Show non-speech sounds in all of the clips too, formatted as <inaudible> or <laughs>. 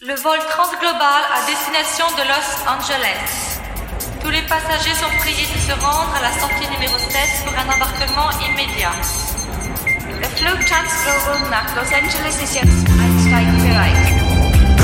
Le vol transglobal à destination de Los Angeles. Tous les passagers sont priés de se rendre à la sortie numéro 7 pour un embarquement immédiat. Le Flug Transglobal nach Los Angeles ist jetzt einsteigbereit.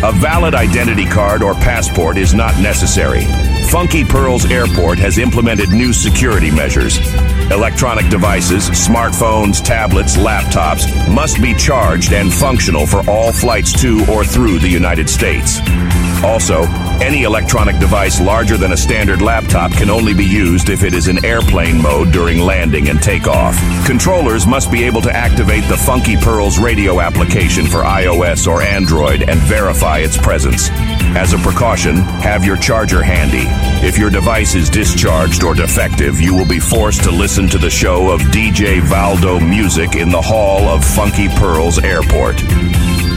A valid identity card or passport is not necessary. Funky Pearls Airport has implemented new security measures. Electronic devices, smartphones, tablets, laptops must be charged and functional for all flights to or through the United States. Also, any electronic device larger than a standard laptop can only be used if it is in airplane mode during landing and takeoff. Controllers must be able to activate the Funky Pearls radio application for iOS or Android and verify its presence. As a precaution, have your charger handy. If your device is discharged or defective, you will be forced to listen to the show of DJ Valdo Music in the hall of Funky Pearls Airport.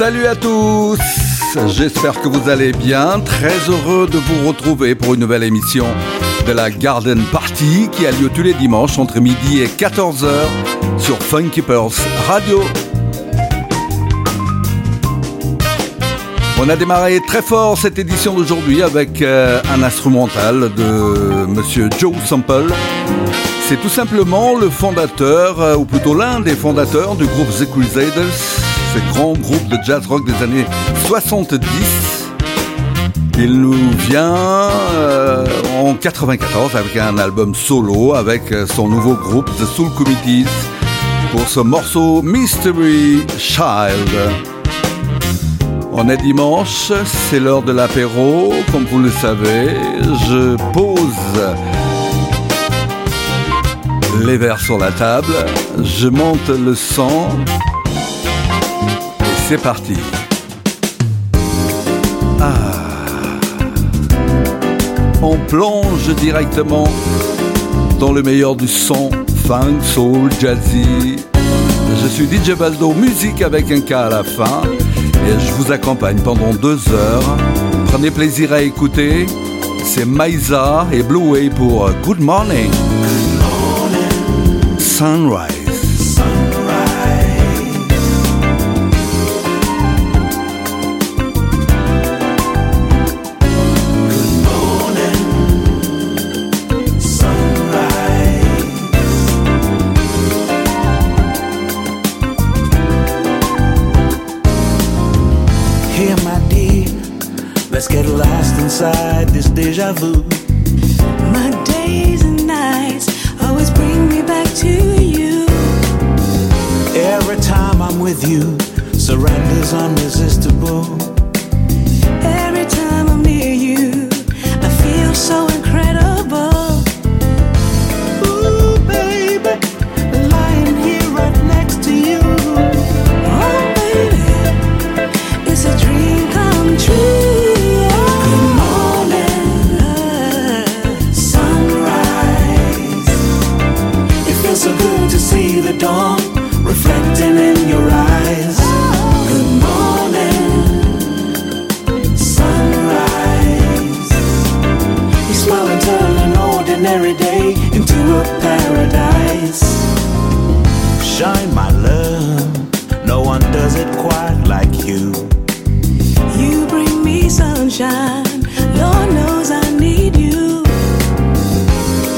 Salut à tous J'espère que vous allez bien. Très heureux de vous retrouver pour une nouvelle émission de la Garden Party qui a lieu tous les dimanches entre midi et 14h sur Funky Pearls Radio. On a démarré très fort cette édition d'aujourd'hui avec euh, un instrumental de Monsieur Joe Sample. C'est tout simplement le fondateur, euh, ou plutôt l'un des fondateurs du groupe The Crusaders, ce grand groupe de jazz rock des années 70. Il nous vient euh, en 94 avec un album solo avec son nouveau groupe The Soul Committees pour ce morceau Mystery Child. On est dimanche, c'est l'heure de l'apéro, comme vous le savez. Je pose les verres sur la table, je monte le et c'est parti. Ah. On plonge directement dans le meilleur du son, funk, soul, jazzy. Je suis DJ Baldo, musique avec un K à la fin et je vous accompagne pendant deux heures. Prenez plaisir à écouter. C'est Maïsa et Blue Way pour Good Morning. Sunrise. Inside this deja vu. My days and nights always bring me back to you. Every time I'm with you, surrender's unresistible. quite like you. You bring me sunshine, Lord knows I need you.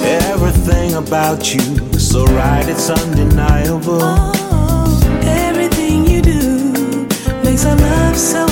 Everything about you, is so right, it's undeniable. Oh, everything you do makes our love so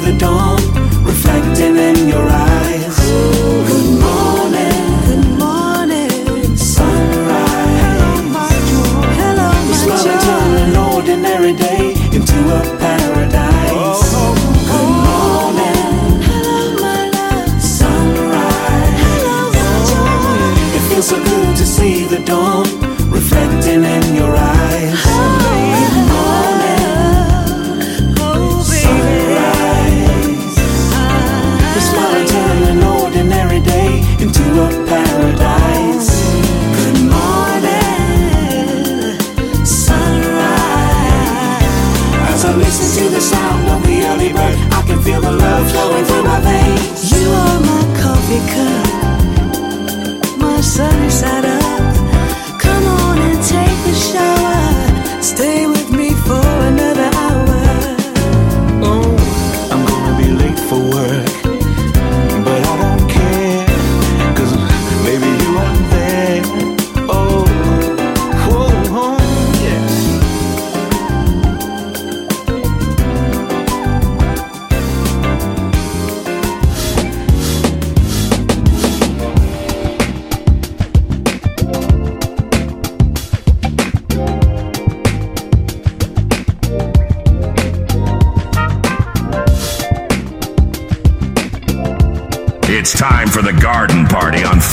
the dawn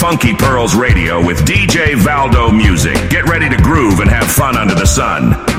Funky Pearls Radio with DJ Valdo Music. Get ready to groove and have fun under the sun.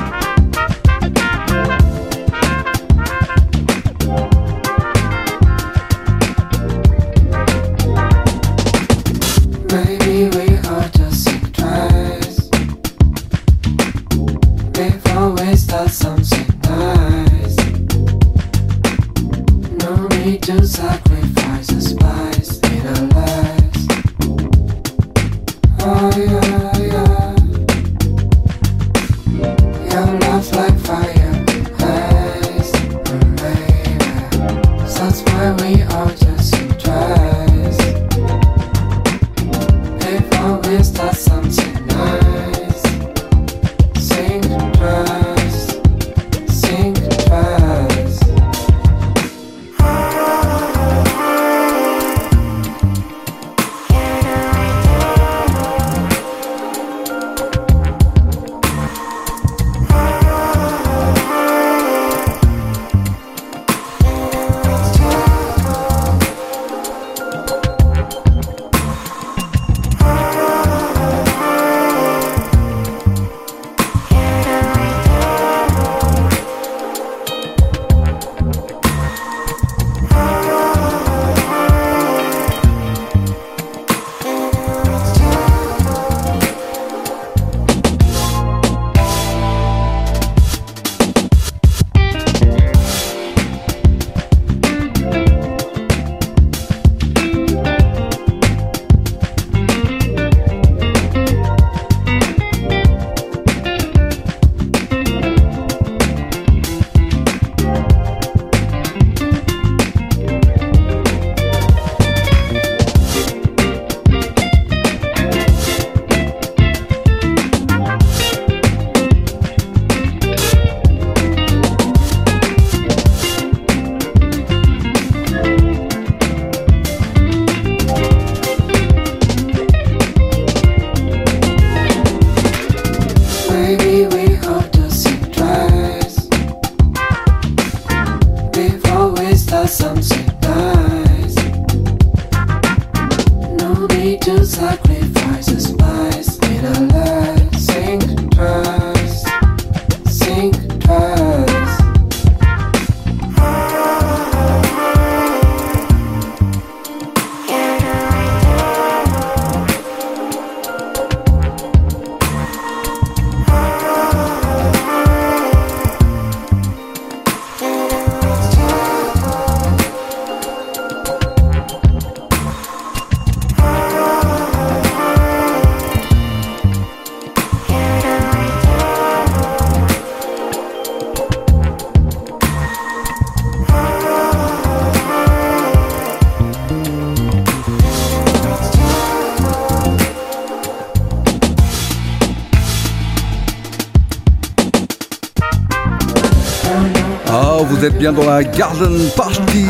Vous êtes bien dans la Garden Party.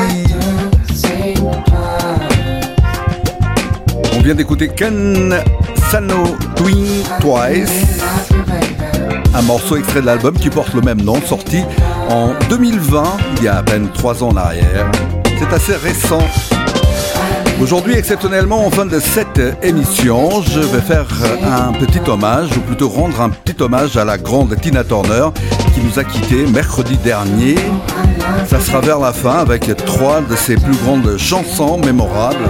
On vient d'écouter Ken Sano Twin Twice, un morceau extrait de l'album qui porte le même nom, sorti en 2020, il y a à peine trois ans en arrière. C'est assez récent. Aujourd'hui, exceptionnellement, en fin de cette émission, je vais faire un petit hommage, ou plutôt rendre un petit hommage à la grande Tina Turner, qui nous a quittés mercredi dernier. Ça sera vers la fin avec trois de ses plus grandes chansons mémorables,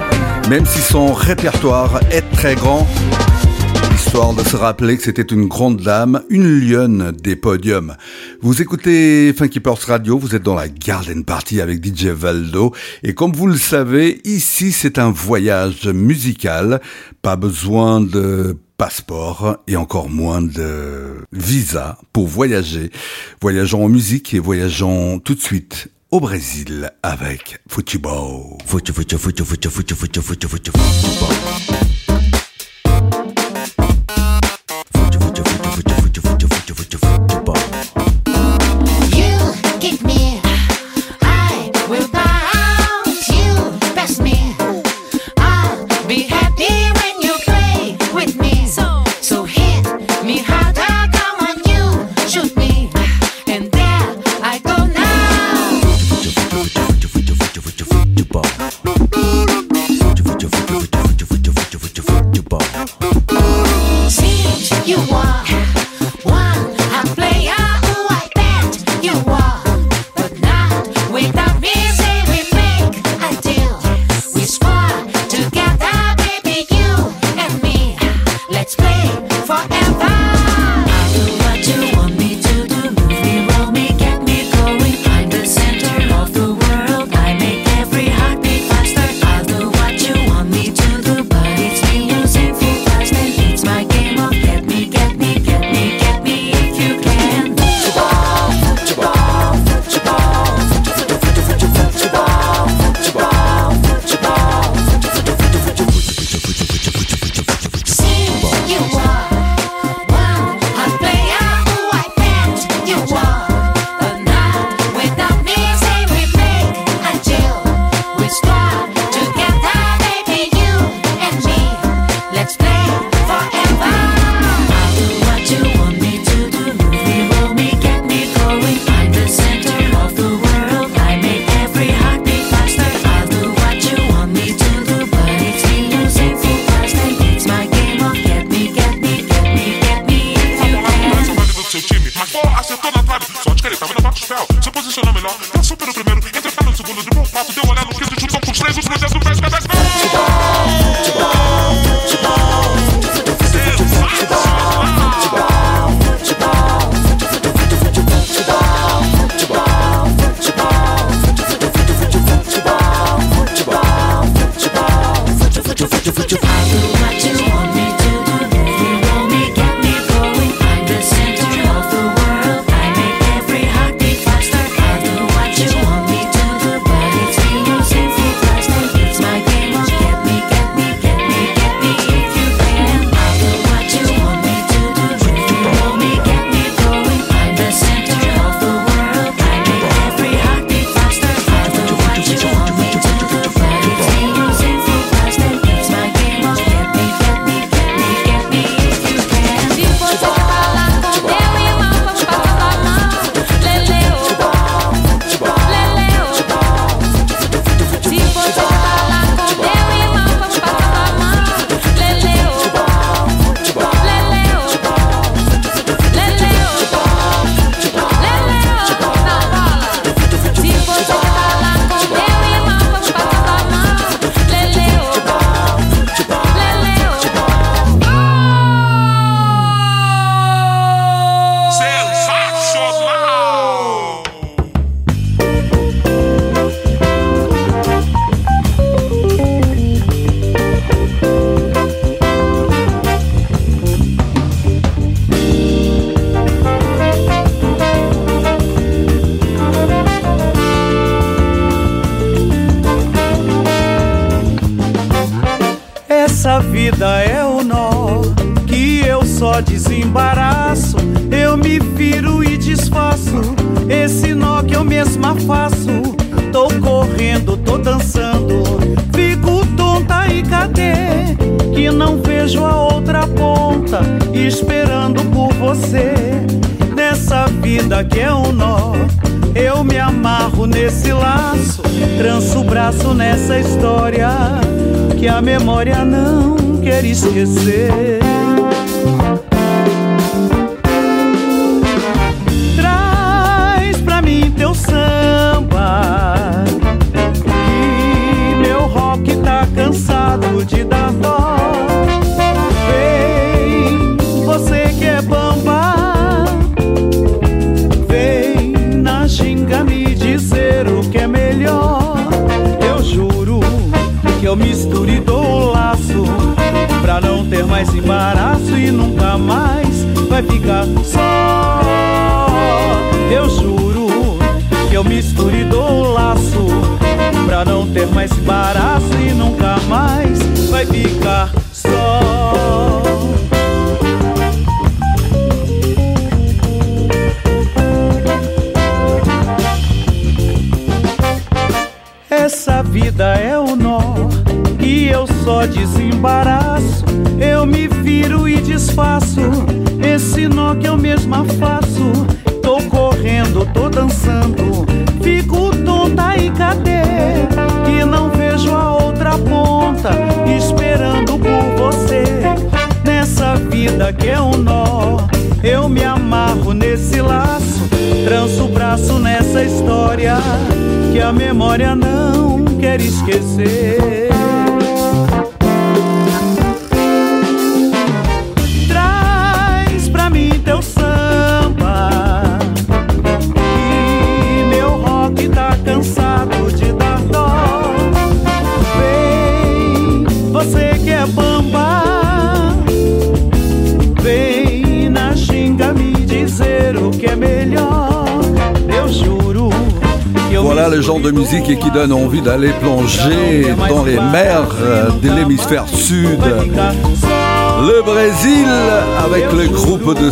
même si son répertoire est très grand. Histoire de se rappeler que c'était une grande dame, une lionne des podiums. Vous écoutez Funky Purse Radio, vous êtes dans la Garden Party avec DJ Valdo. Et comme vous le savez, ici c'est un voyage musical. Pas besoin de passeport et encore moins de visa pour voyager. Voyageons en musique et voyageons tout de suite au Brésil avec Futebol. Fute, fute, fute, fute,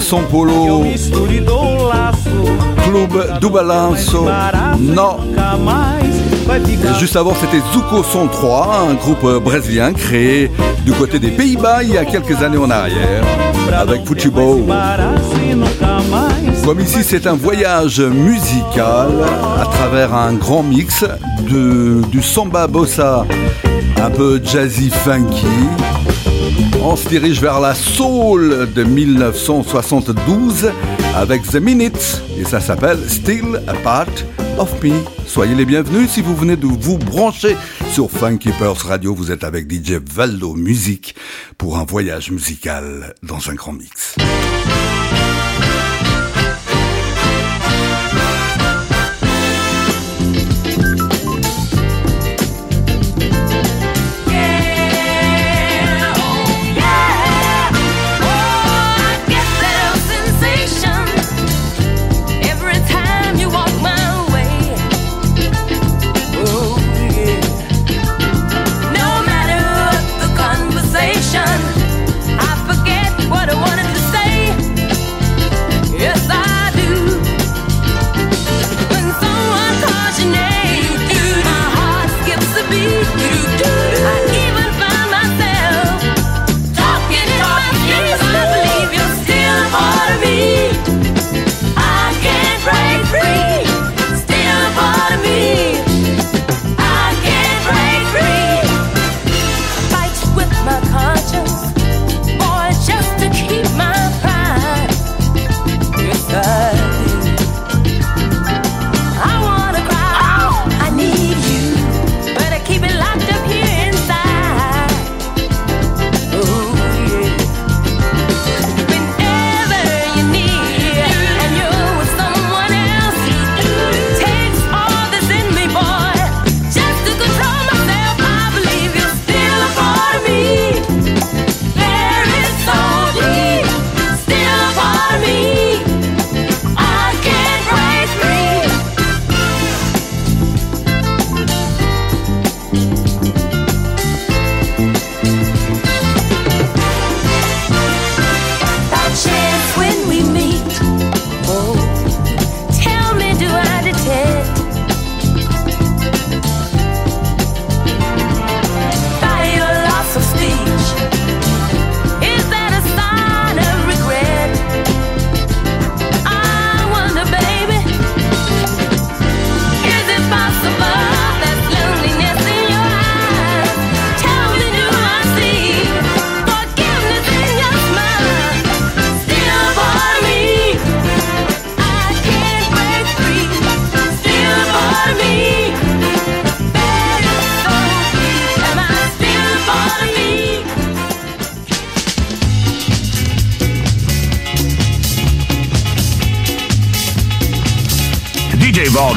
São Paulo, Clube do Balanço, non. Juste avant, c'était Zuko 3, un groupe brésilien créé du côté des Pays-Bas il y a quelques années en arrière, avec Futebol. Comme ici, c'est un voyage musical à travers un grand mix de, du samba bossa, un peu jazzy funky, on se dirige vers la soul de 1972 avec The Minutes et ça s'appelle Still a Part of Me. Soyez les bienvenus si vous venez de vous brancher sur Funky Radio. Vous êtes avec DJ Valdo Musique pour un voyage musical dans un grand mix.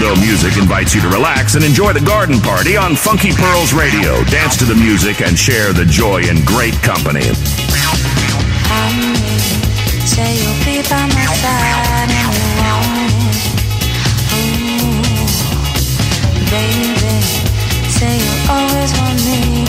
Dildo Music invites you to relax and enjoy the garden party on Funky Pearls Radio. Dance to the music and share the joy in great company. Mm-hmm. Baby, say you always want me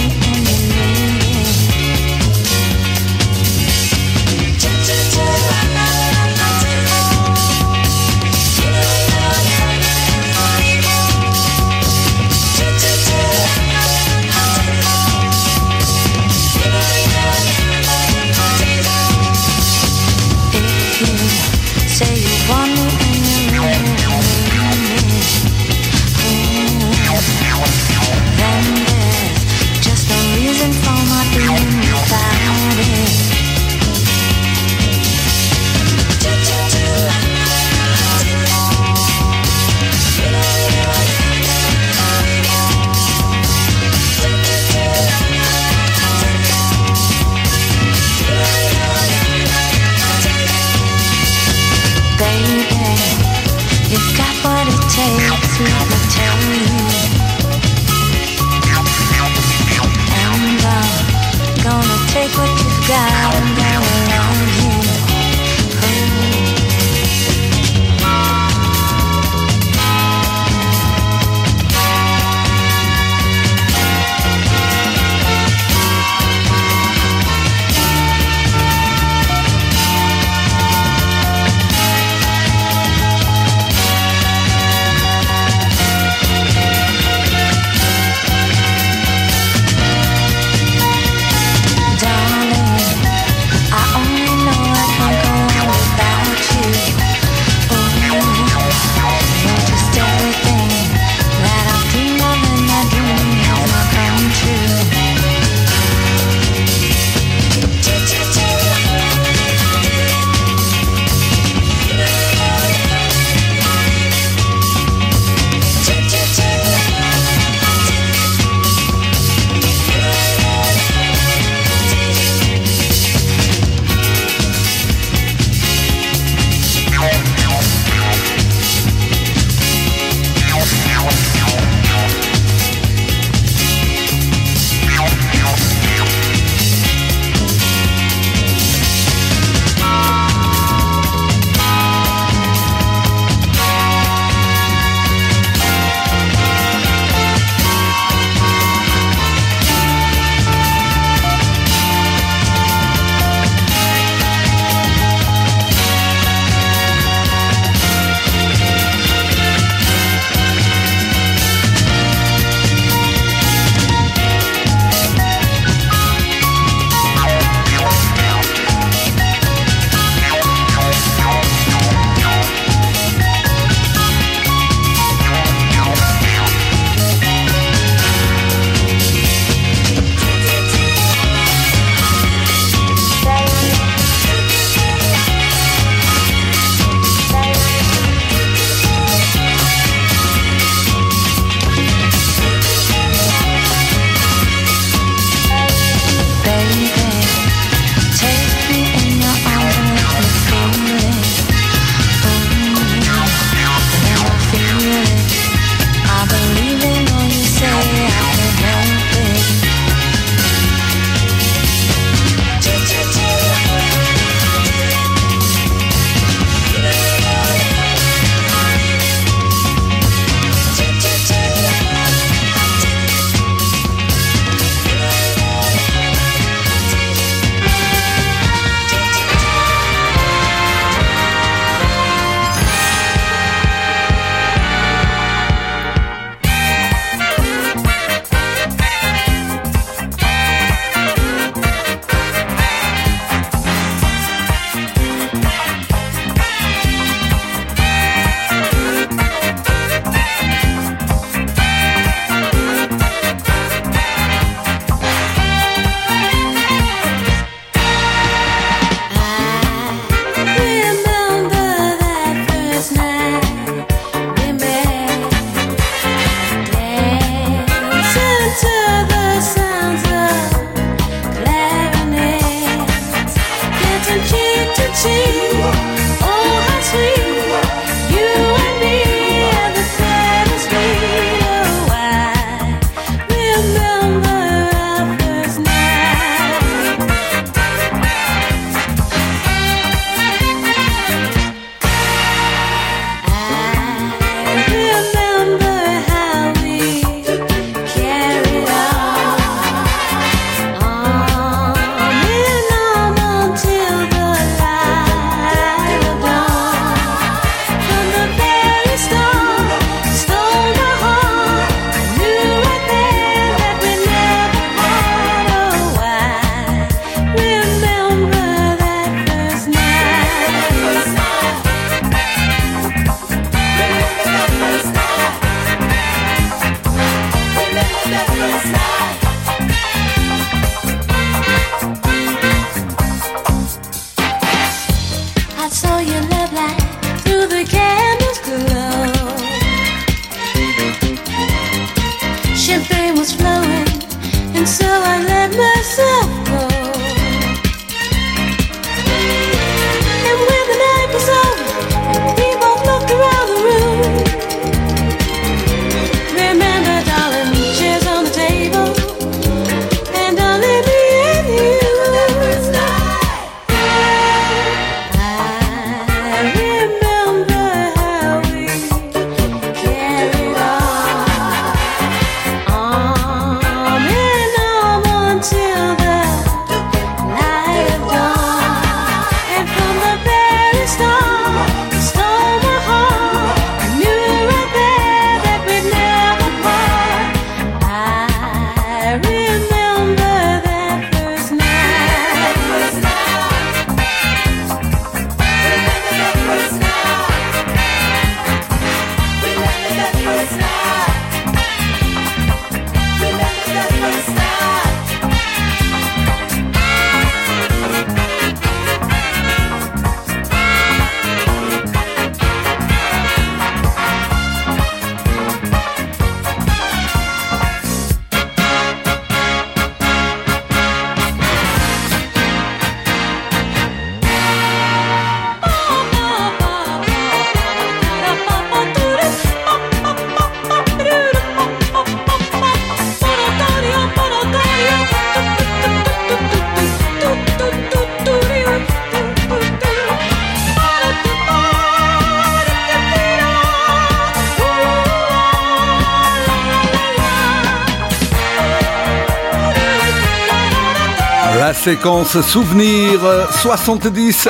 séquence souvenir euh, 70.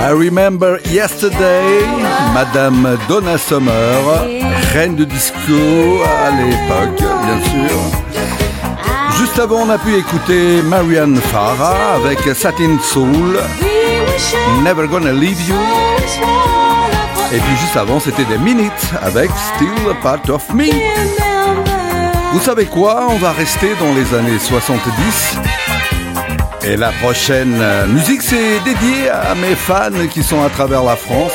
I remember yesterday, Madame Donna Summer, reine de disco à l'époque, bien sûr. Juste avant, on a pu écouter Marianne Farah avec Satin Soul, Never Gonna Leave You. Et puis juste avant, c'était des Minutes avec Still a Part of Me. Vous savez quoi? On va rester dans les années 70. Et la prochaine euh, musique, c'est dédié à mes fans qui sont à travers la France,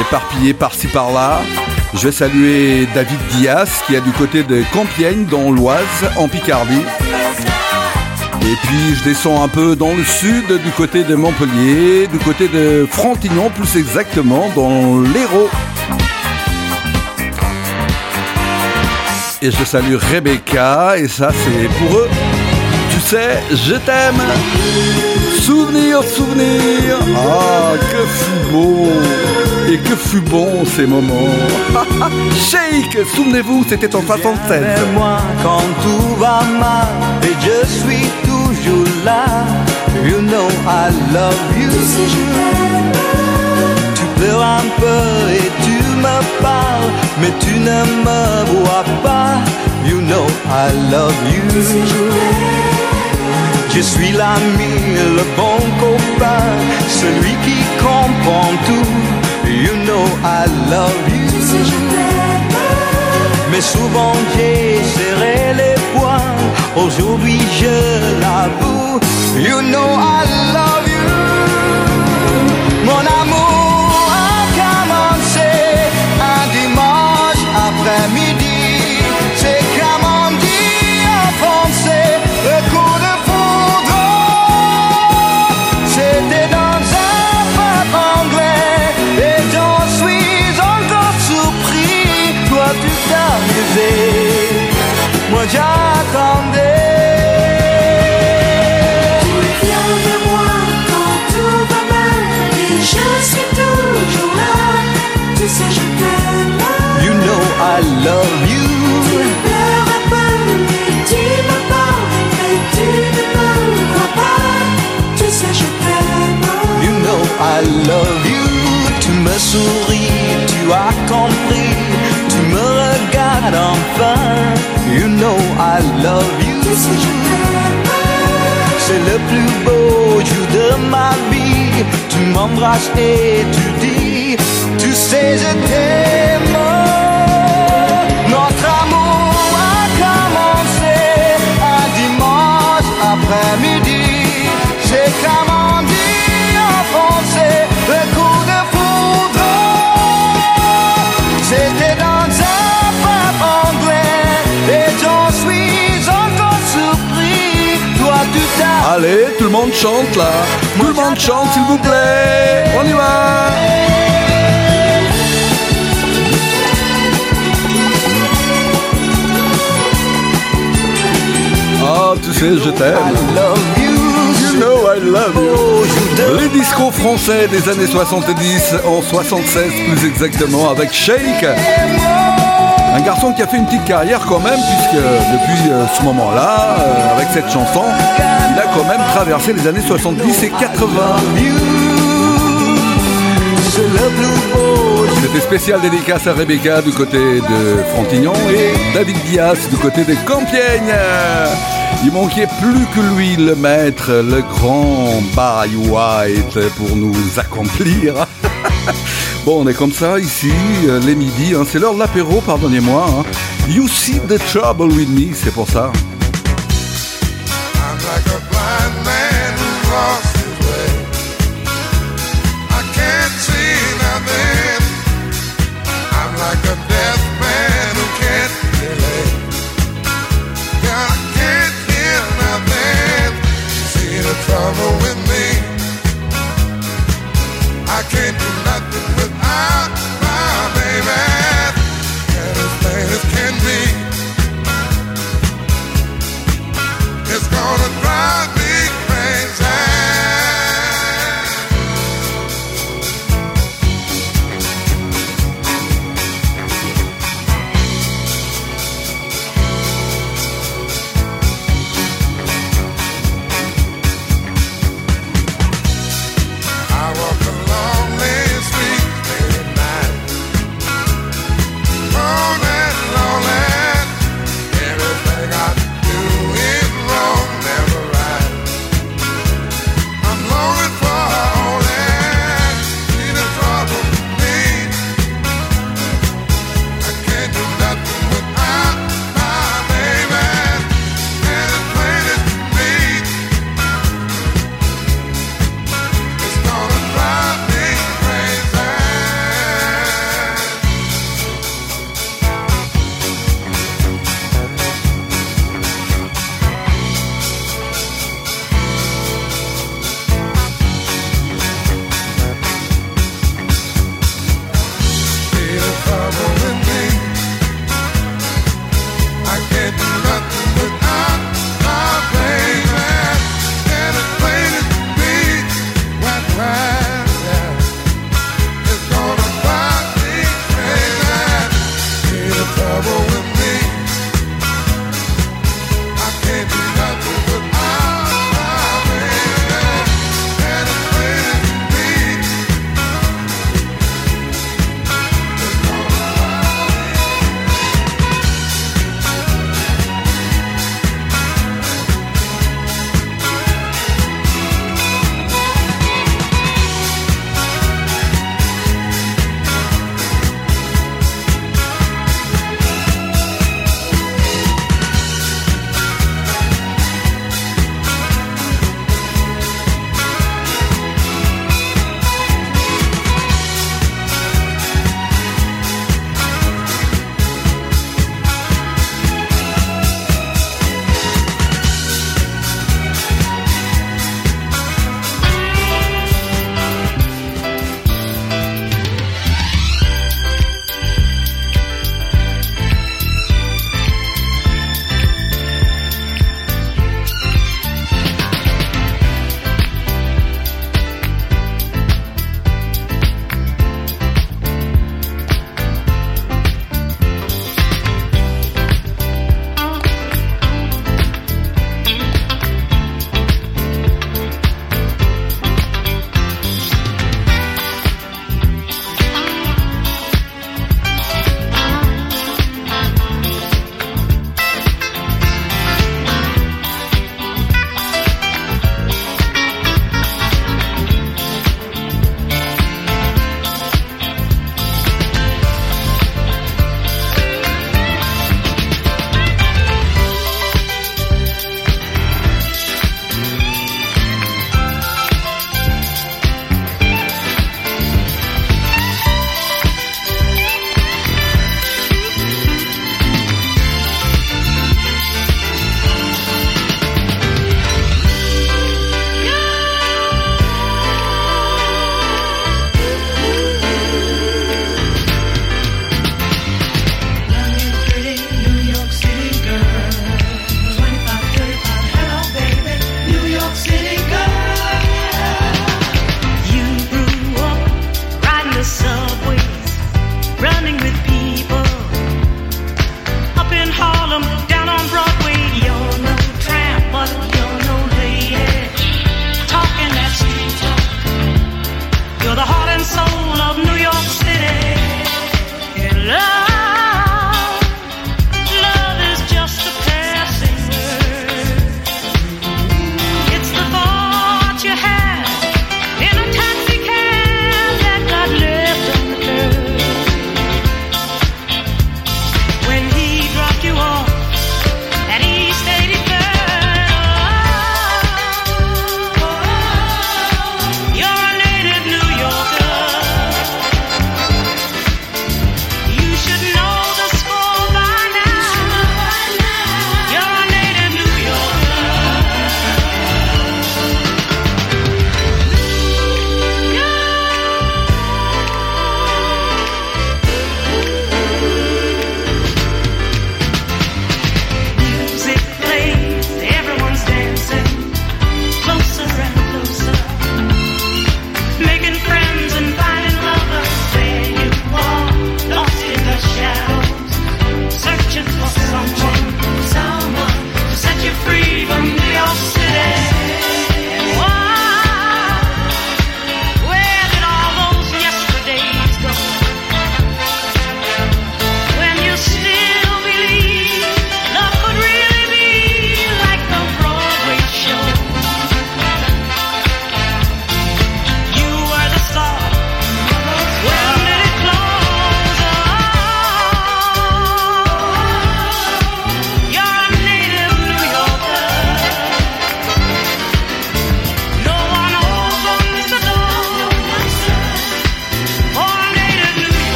éparpillés par-ci par-là. Je vais saluer David Diaz qui est du côté de Compiègne, dans l'Oise, en Picardie. Et puis je descends un peu dans le sud, du côté de Montpellier, du côté de Frontignan, plus exactement, dans l'Hérault. Et je salue Rebecca, et ça c'est pour eux. Tu sais, je t'aime. Souvenir, souvenir. Ah, que fut beau. Et que fut bon ces moments. <laughs> Shake, souvenez-vous, c'était en 76. moi quand tout va mal et je suis toujours là. You know I love you. Tu pleures un peu et me parles, mais tu ne me vois pas. You know I love you. Je suis l'ami, le bon copain, celui qui comprend tout. You know I love you. Mais souvent j'ai serré les poings, aujourd'hui je l'avoue. You know I love you. Moi j'attendais. Tu viens de moi quand tout va mal et je suis toujours là. Tu sais, je t'aime. You know I love you. Tu pleures un peu et tu me parles, mais tu ne me crois pas. Tu sais, je t'aime. You know I love you. Tu me souris, tu as compris. Me regardes enfin. You know I love you. C'est le plus beau jour de ma vie. Tu m'embrasses et tu dis, tu sais, je t'aime. Allez, tout le monde chante là. Tout le monde chante, s'il vous plaît. On y va. Ah, tu sais, je t'aime. Know I love you. Les discos français des années 70, en 76 plus exactement, avec Shake. Un garçon qui a fait une petite carrière quand même, puisque depuis euh, ce moment-là, euh, avec cette chanson, quand même traversé les années 70 et 80. C'était spécial dédicace à Rebecca du côté de Frontignan et David Diaz du côté de Compiègne. Il manquait plus que lui, le maître, le grand Barry White, pour nous accomplir. <laughs> bon, on est comme ça ici, les midis, hein. c'est l'heure de l'apéro, pardonnez-moi. hein. You see the trouble with me, c'est pour ça.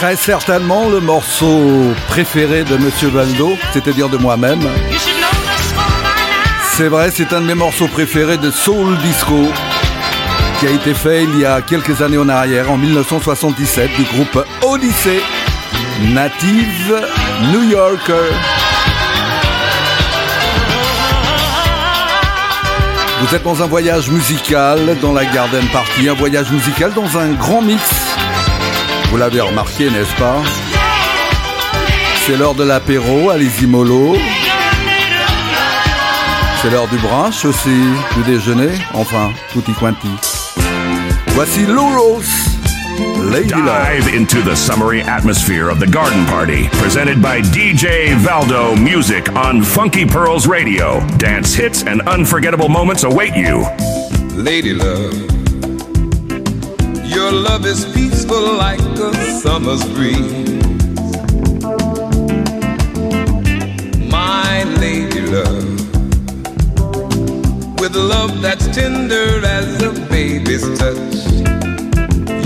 Très certainement le morceau préféré de Monsieur Valdo, c'est-à-dire de moi-même. C'est vrai, c'est un de mes morceaux préférés de Soul Disco qui a été fait il y a quelques années en arrière, en 1977, du groupe Odyssey, native New Yorker. Vous êtes dans un voyage musical dans la Garden Party, un voyage musical dans un grand mix. Vous l'avez remarqué, n'est-ce pas? C'est l'heure de l'apéro, allez-y mollo. C'est l'heure du brunch aussi, du déjeuner, enfin, tutti quanti. Voici Lou Rose, Lady Love. Dive into the summery atmosphere of the garden party, presented by DJ Valdo Music on Funky Pearls Radio. Dance hits and unforgettable moments await you. Lady love, your love is peaceful like a summer's breeze. My lady love, with love that's tender as a baby's touch,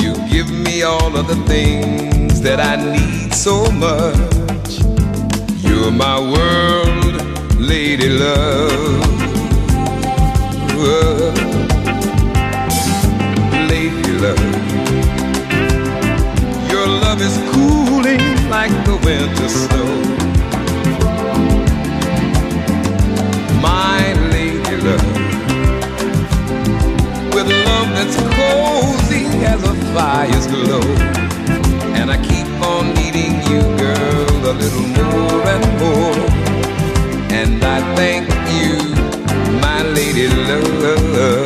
you give me all of the things that I need so much. You're my world, lady love. Lady love, cooling like the winter snow. My lady love, with love that's cozy as a fire's glow. And I keep on needing you, girl, a little more and more. And I thank you, my lady love.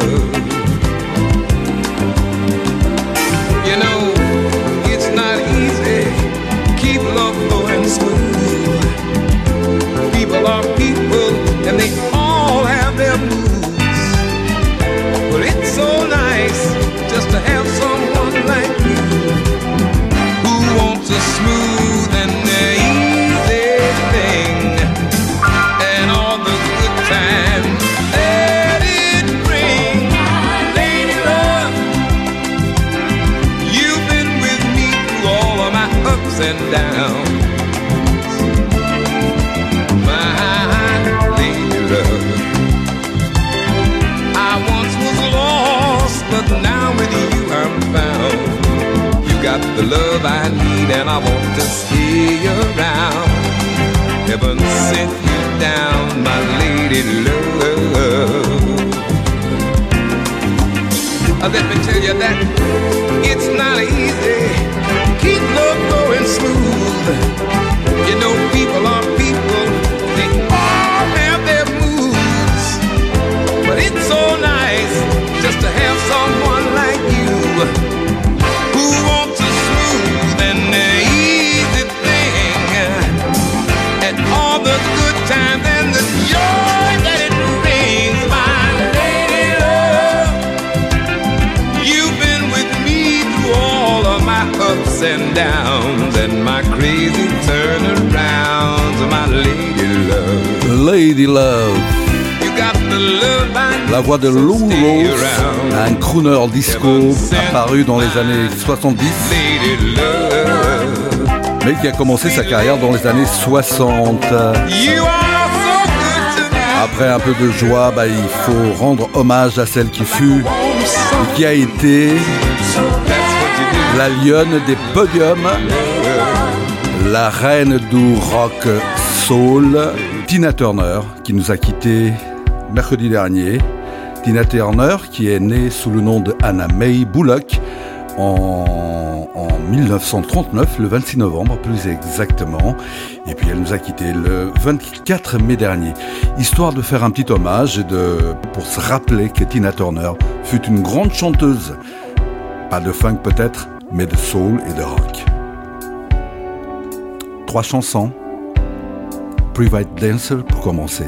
The love I need, and I want to stay around. Heaven sent you down, my lady love. Uh, Let me tell you that it's not easy. Keep love going smooth. You know, people are Lady Love. La voix de Lou Rose, un crooner disco apparu dans les années 70, lady love. mais qui a commencé sa carrière dans les années 60. You are so good to me. Après un peu de joie, bah, il faut rendre hommage à celle qui fut et qui a été la lionne des podiums, la reine du rock soul, Tina Turner, qui nous a quittés mercredi dernier. Tina Turner, qui est née sous le nom de Anna May Bullock en, en 1939, le 26 novembre plus exactement. Et puis elle nous a quittés le 24 mai dernier. Histoire de faire un petit hommage et de, pour se rappeler que Tina Turner fut une grande chanteuse. Pas de funk peut-être, mais de soul et de rock. Trois chansons. Private Dancer pour commencer.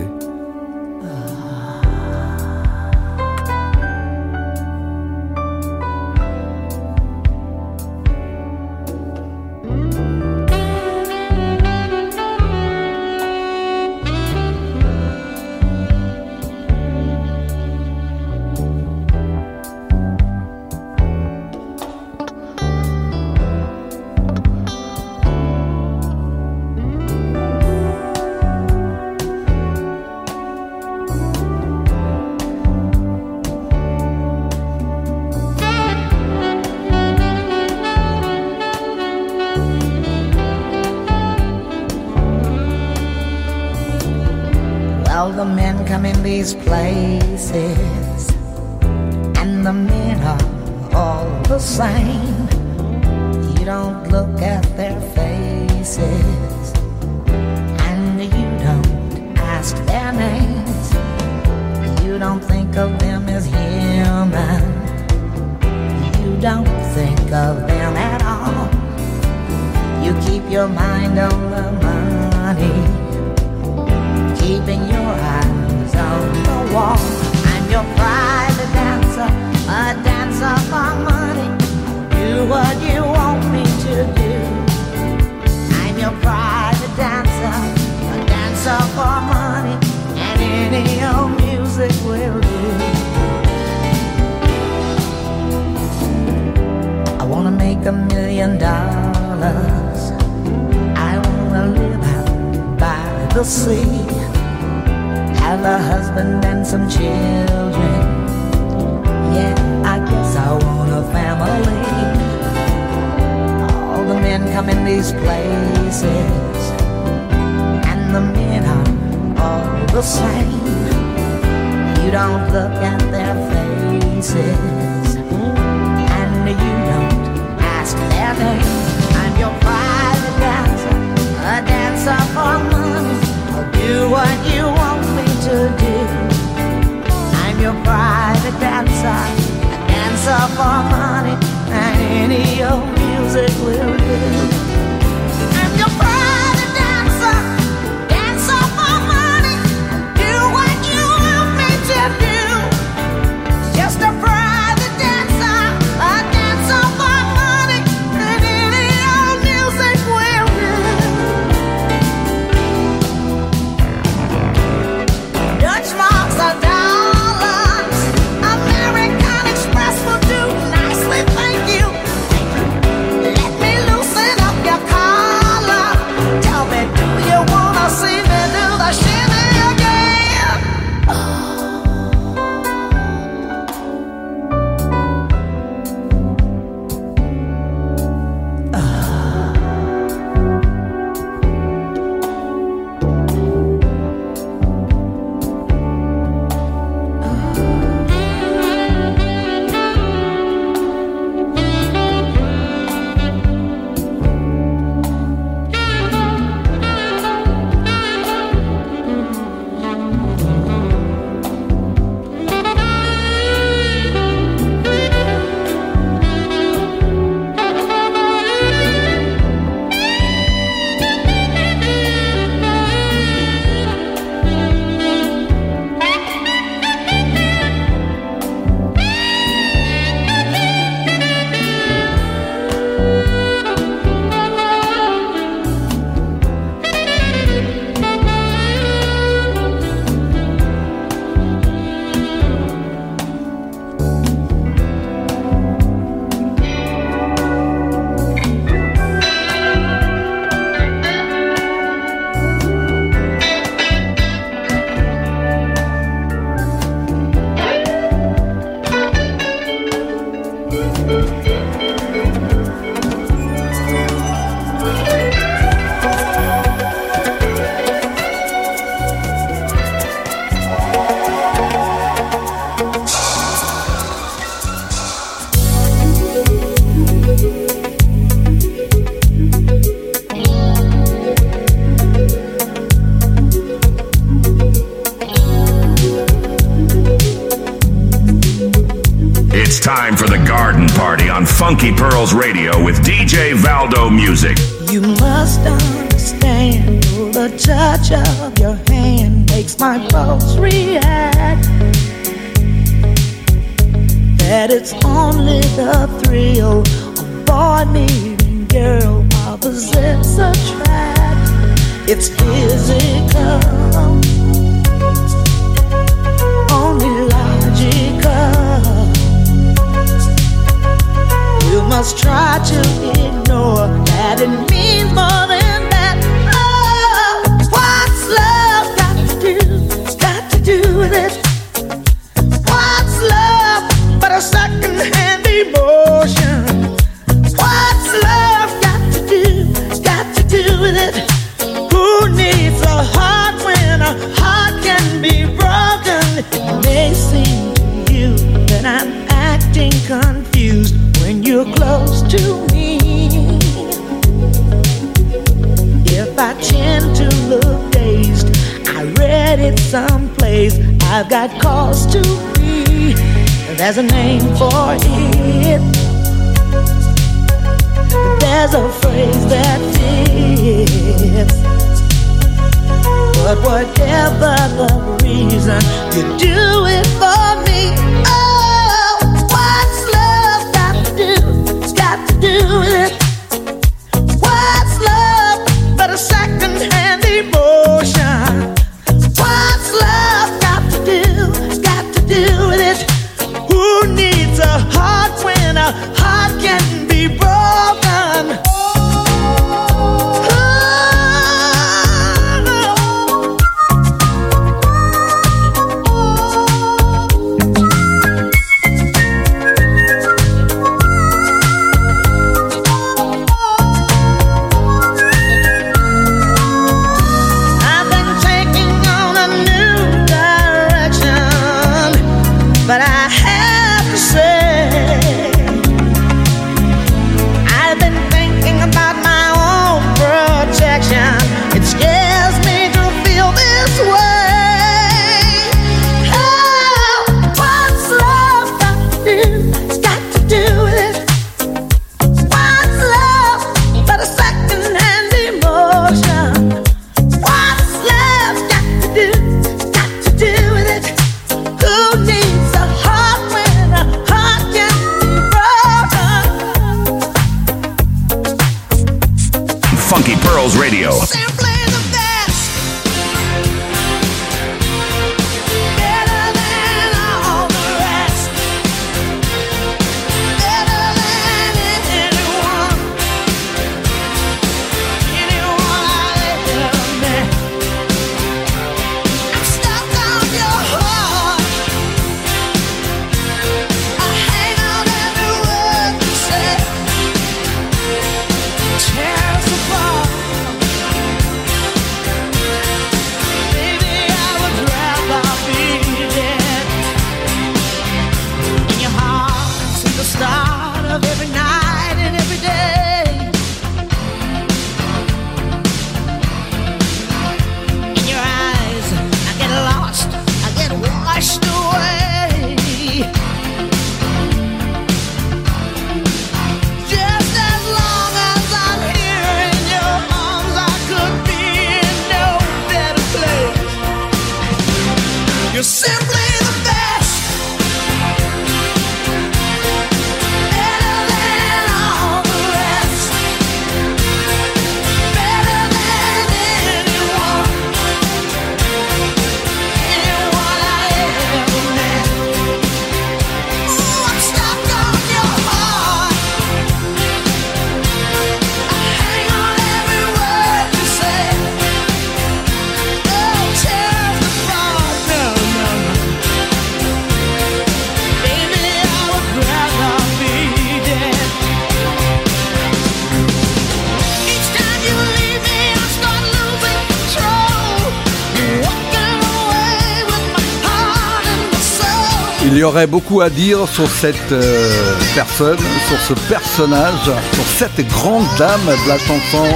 Y aurait beaucoup à dire sur cette euh, personne, sur ce personnage, sur cette grande dame de la chanson.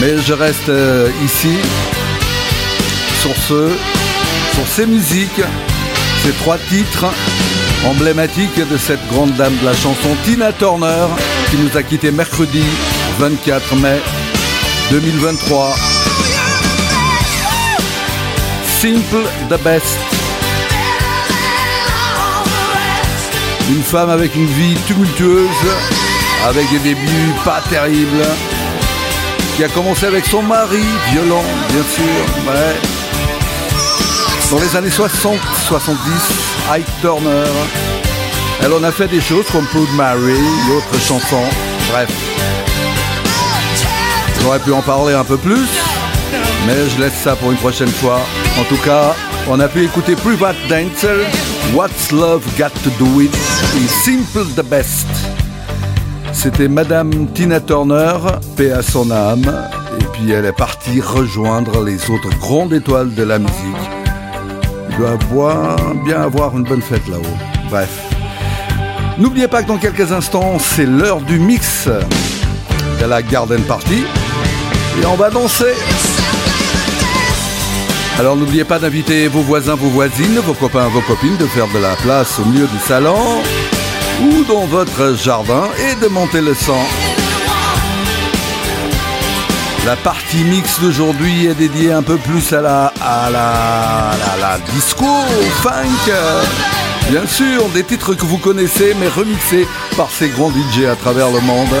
Mais je reste euh, ici sur ce, sur ces musiques, ces trois titres emblématiques de cette grande dame de la chanson, Tina Turner, qui nous a quitté mercredi 24 mai 2023. Simple the best. Une femme avec une vie tumultueuse, avec des débuts pas terribles, qui a commencé avec son mari, violent, bien sûr, ouais. Dans les années 60, 70, Ike Turner. Elle en a fait des choses comme Proud Mary et autres chansons. Bref. J'aurais pu en parler un peu plus, mais je laisse ça pour une prochaine fois. En tout cas, on a pu écouter Private Dancer, What's Love Got to Do With et Simple the Best. C'était Madame Tina Turner, paix à son âme, et puis elle est partie rejoindre les autres grandes étoiles de la musique. Dois boire, bien avoir une bonne fête là-haut. Bref. N'oubliez pas que dans quelques instants, c'est l'heure du mix de la Garden Party. Et on va danser. Alors n'oubliez pas d'inviter vos voisins, vos voisines, vos copains, vos copines, de faire de la place au milieu du salon ou dans votre jardin et de monter le sang. La partie mix d'aujourd'hui est dédiée un peu plus à la, à la, à la, la disco, funk. Bien sûr, des titres que vous connaissez, mais remixés par ces grands DJ à travers le monde.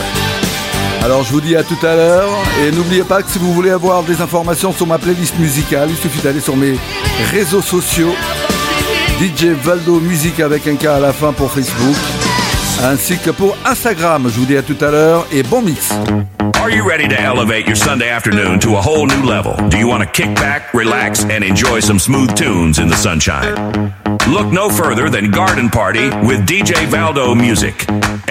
Alors je vous dis à tout à l'heure et n'oubliez pas que si vous voulez avoir des informations sur ma playlist musicale, il suffit d'aller sur mes réseaux sociaux. DJ Valdo Musique avec un K à la fin pour Facebook, ainsi que pour Instagram. Je vous dis à tout à l'heure et bon mix. Are you ready to elevate your Sunday afternoon to a whole new level? Do you want to kick back, relax, and enjoy some smooth tunes in the sunshine? Look no further than Garden Party with DJ Valdo Music.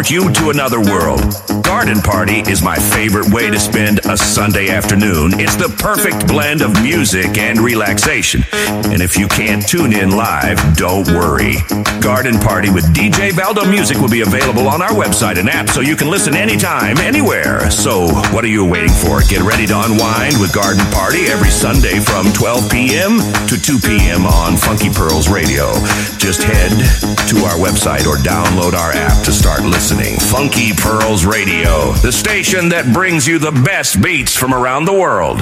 you to another world. Garden Party is my favorite way to spend a Sunday afternoon. It's the perfect blend of music and relaxation. And if you can't tune in live, don't worry. Garden Party with DJ Valdo Music will be available on our website and app so you can listen anytime, anywhere. So, what are you waiting for? Get ready to unwind with Garden Party every Sunday from 12 p.m. to 2 p.m. on Funky Pearls Radio. Just head to our website or download our app to start listening. Funky Pearls Radio, the station that brings you the best beats from around the world.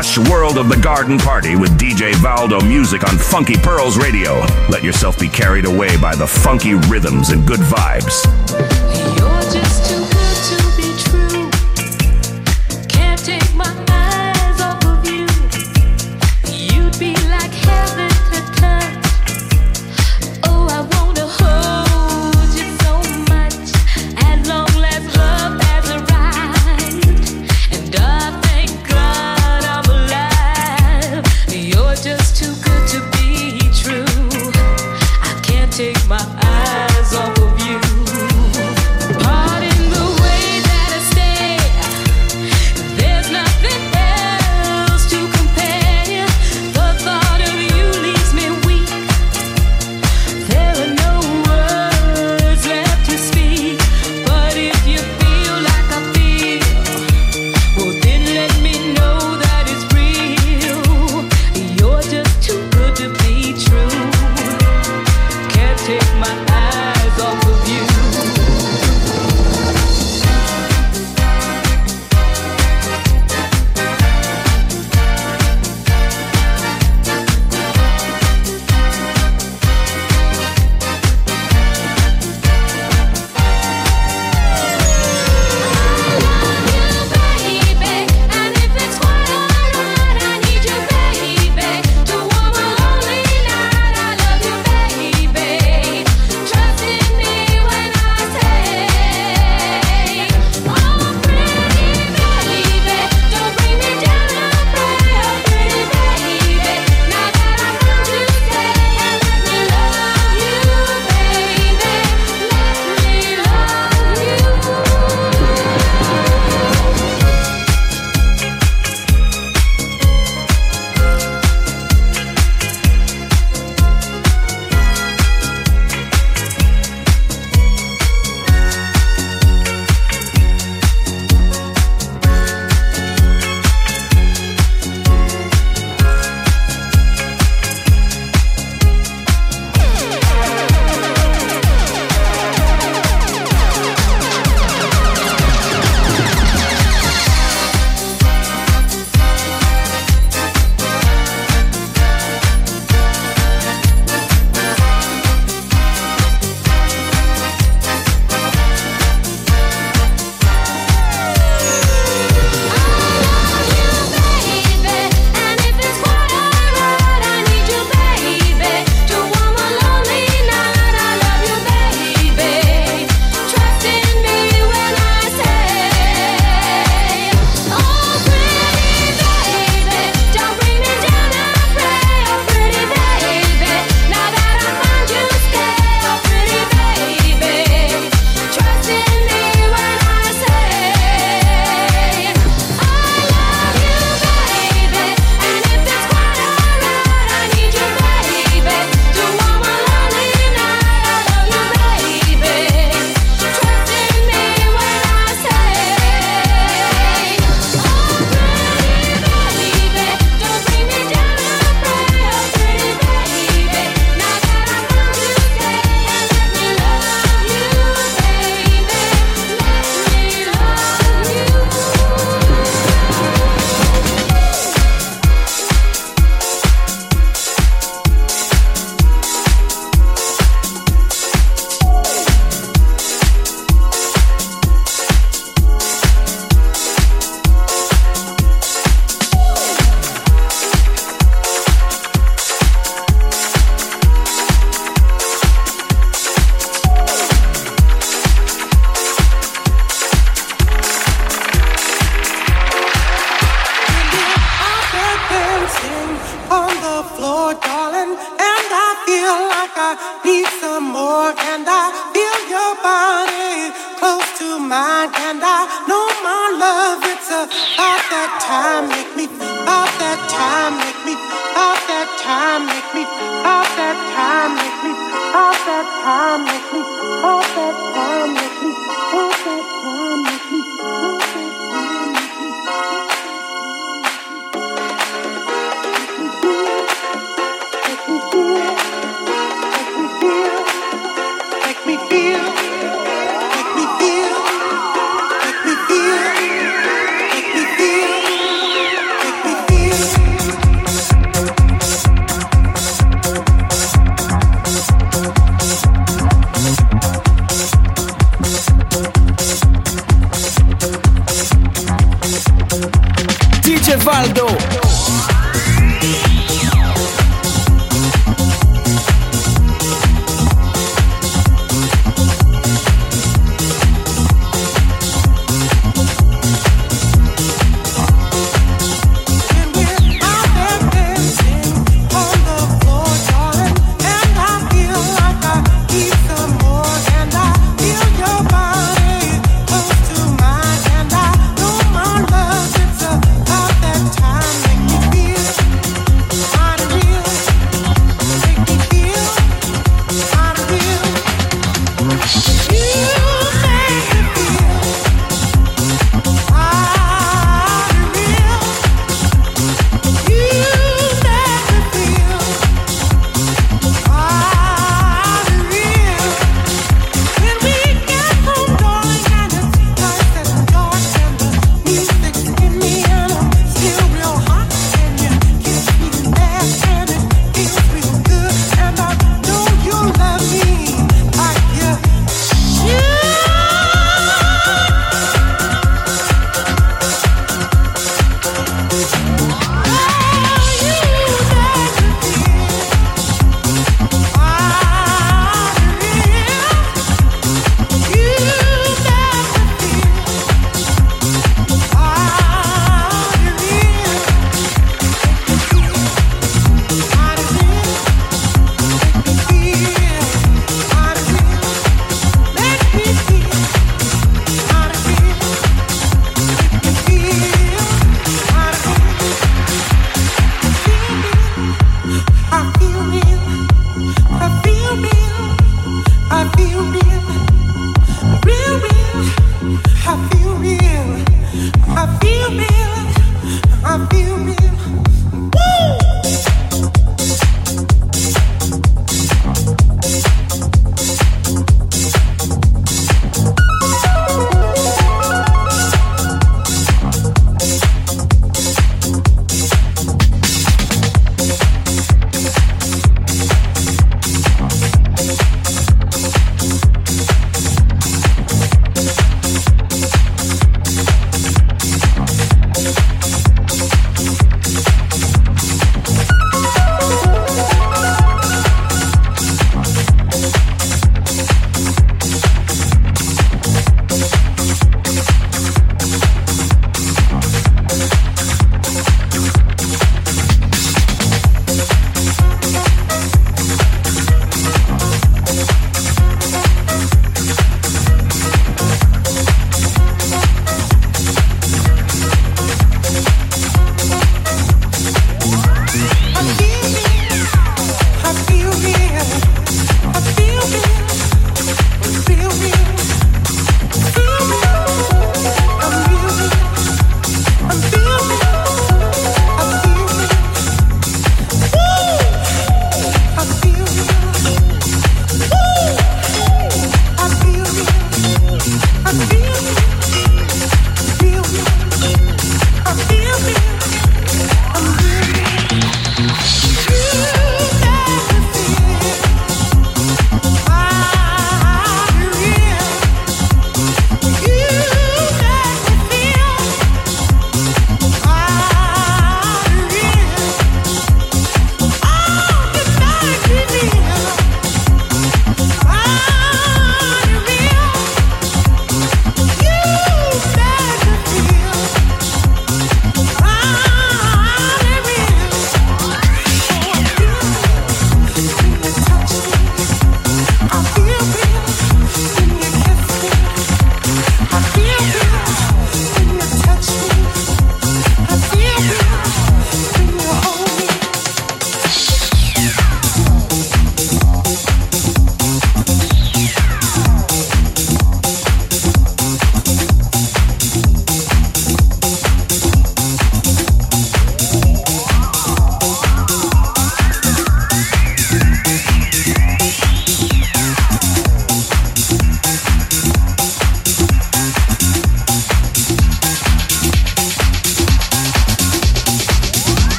Lush world of the garden party with DJ Valdo Music on Funky Pearls Radio. Let yourself be carried away by the funky rhythms and good vibes. You're just too good to be true. Can't take my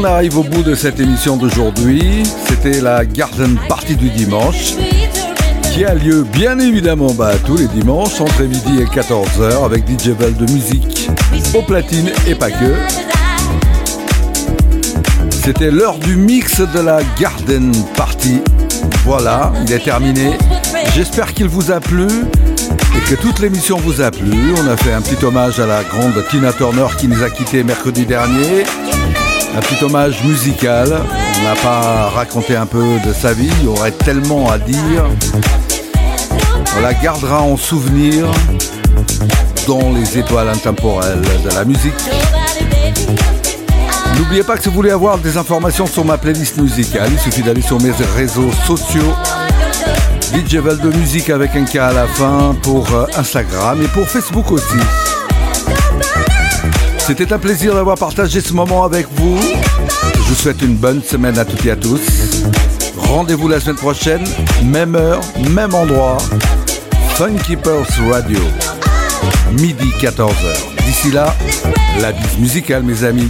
on arrive au bout de cette émission d'aujourd'hui. C'était la Garden Party du dimanche qui a lieu bien évidemment bah, tous les dimanches entre midi et 14h avec DJ Val de musique aux platines et pas que. C'était l'heure du mix de la Garden Party. Voilà, il est terminé. J'espère qu'il vous a plu et que toute l'émission vous a plu. On a fait un petit hommage à la grande Tina Turner qui nous a quittés mercredi dernier. Un petit hommage musical. On n'a pas raconté un peu de sa vie, il y aurait tellement à dire. On la gardera en souvenir dans les étoiles intemporelles de la musique. N'oubliez pas que si vous voulez avoir des informations sur ma playlist musicale, il suffit d'aller sur mes réseaux sociaux. DJ de musique avec un K à la fin pour euh, Instagram et pour Facebook aussi. C'était un plaisir d'avoir partagé ce moment avec vous. Je vous souhaite une bonne semaine à toutes et à tous. Rendez-vous la semaine prochaine, même heure, même endroit. Funky Pulse Radio, midi 14h. D'ici là, la bise musicale mes amis.